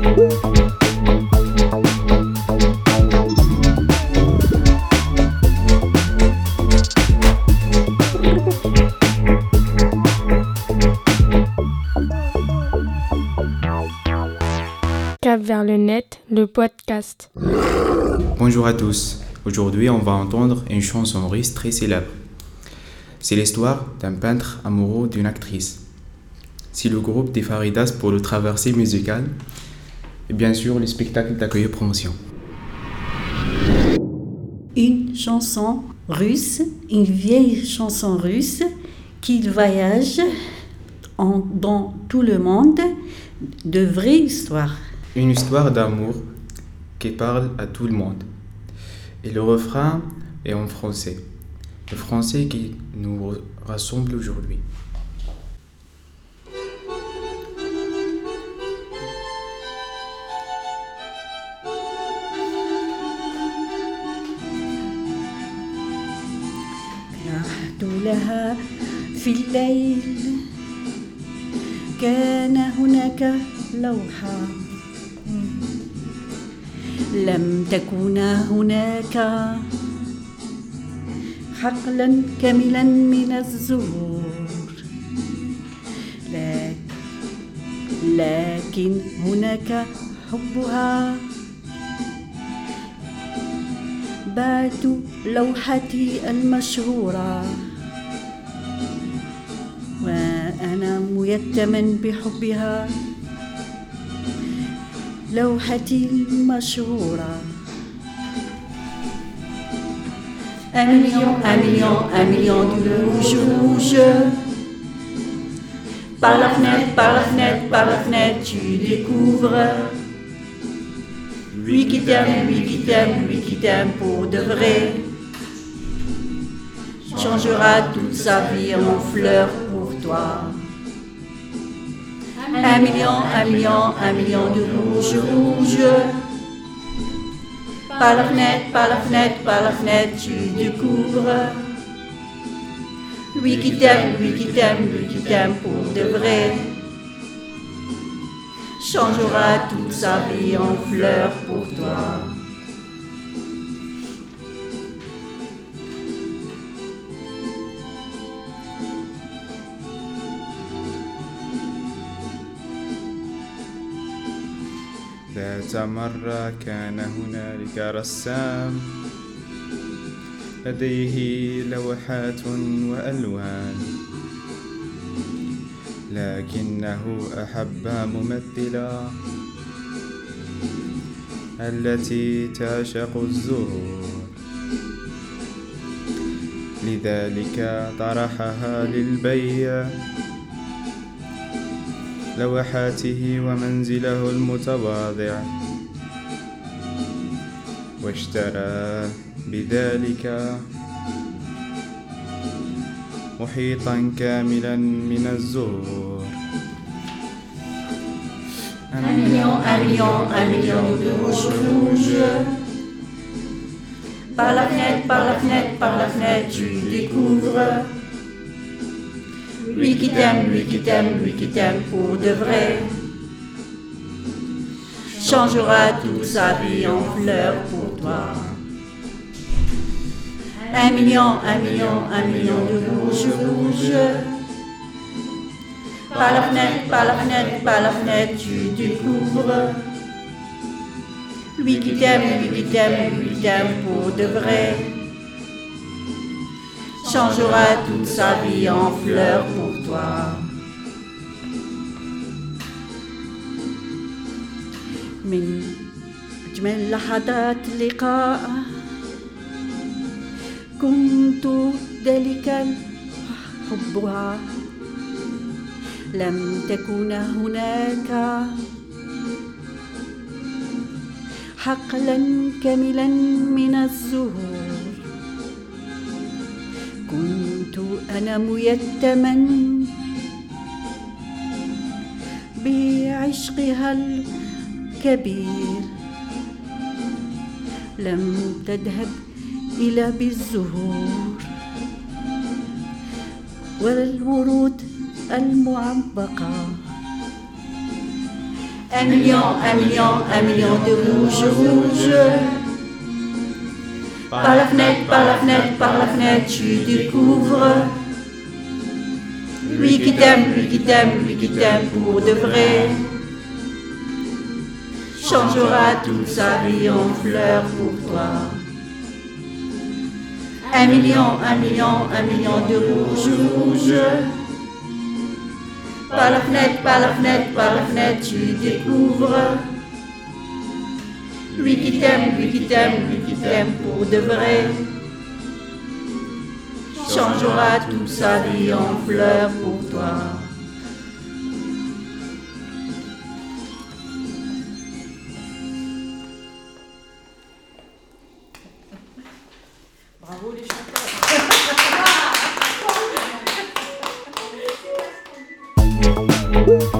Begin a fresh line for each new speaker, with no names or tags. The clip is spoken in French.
Cap vers le net, le podcast.
Bonjour à tous. Aujourd'hui, on va entendre une chanson russe très célèbre. C'est l'histoire d'un peintre amoureux d'une actrice. C'est le groupe des Faridas pour le traversée musicale et bien sûr le spectacle d'accueil promotion.
Une chanson russe, une vieille chanson russe qui voyage en- dans tout le monde de vraies histoires.
Une histoire d'amour qui parle à tout le monde. Et le refrain est en français. Le français qui nous rassemble aujourd'hui.
لها في الليل. كان هناك لوحة. لم تكن هناك حقلا كاملا من الزهور. لك- لكن هناك حبها. بعت لوحتي المشهورة. وأنا ميتما بحبها لوحتي المشهورة Un million, un million, un million de rouge, rouge. Par la fenêtre, par la fenêtre, par la fenêtre, tu découvres. Lui qui t'aime, lui qui t'aime, lui qui t'aime pour de vrai changera toute sa vie en fleurs pour toi. Un million, un million, un million de rouge, rouge. Par la fenêtre, par la fenêtre, par la fenêtre, tu découvres. Lui qui t'aime, lui qui t'aime, lui qui t'aime pour de vrai changera toute sa vie en fleurs pour toi.
ذات مرة كان هنالك رسام. لديه لوحات وألوان. لكنه أحب ممثلة التي تعشق الزهور. لذلك طرحها للبيع. لوحاته ومنزله المتواضع واشترى بذلك محيطا كاملا من الزهور
Un million, un million de rouge. Par la fenêtre, par la fenêtre, par la fenêtre, tu découvres. Lui qui t'aime, lui qui t'aime, lui qui t'aime pour de vrai. Changera toute sa vie en fleurs pour toi. Un million, un million, un million de rouge, rouge. Par la fenêtre, par la fenêtre, par la fenêtre, tu découvres. Lui qui t'aime, lui qui t'aime, lui qui t'aime pour de vrai. Changera toute sa vie en fleurs pour toi. من أجمل لحظات اللقاء كنت ذلك حبها لم تكن هناك حقلا كاملا من الزهور كنت أنا ميتما بعشقها الكبير لم تذهب إلى بالزهور ولا الورود المعبقة Un million, un million, un de. Par la fenêtre, par la fenêtre, par la fenêtre, tu découvres. Lui qui t'aime, lui qui t'aime, lui qui t'aime pour de vrai. Changera toute sa vie en fleurs pour toi. Un million, un million, un million de rouge, rouge. Par la fenêtre, par la fenêtre, par la fenêtre, tu découvres. Lui qui t'aime, lui qui t'aime, lui qui t'aime pour de vrai. Changera toute sa vie en fleurs pour toi. Bravo les chanteurs.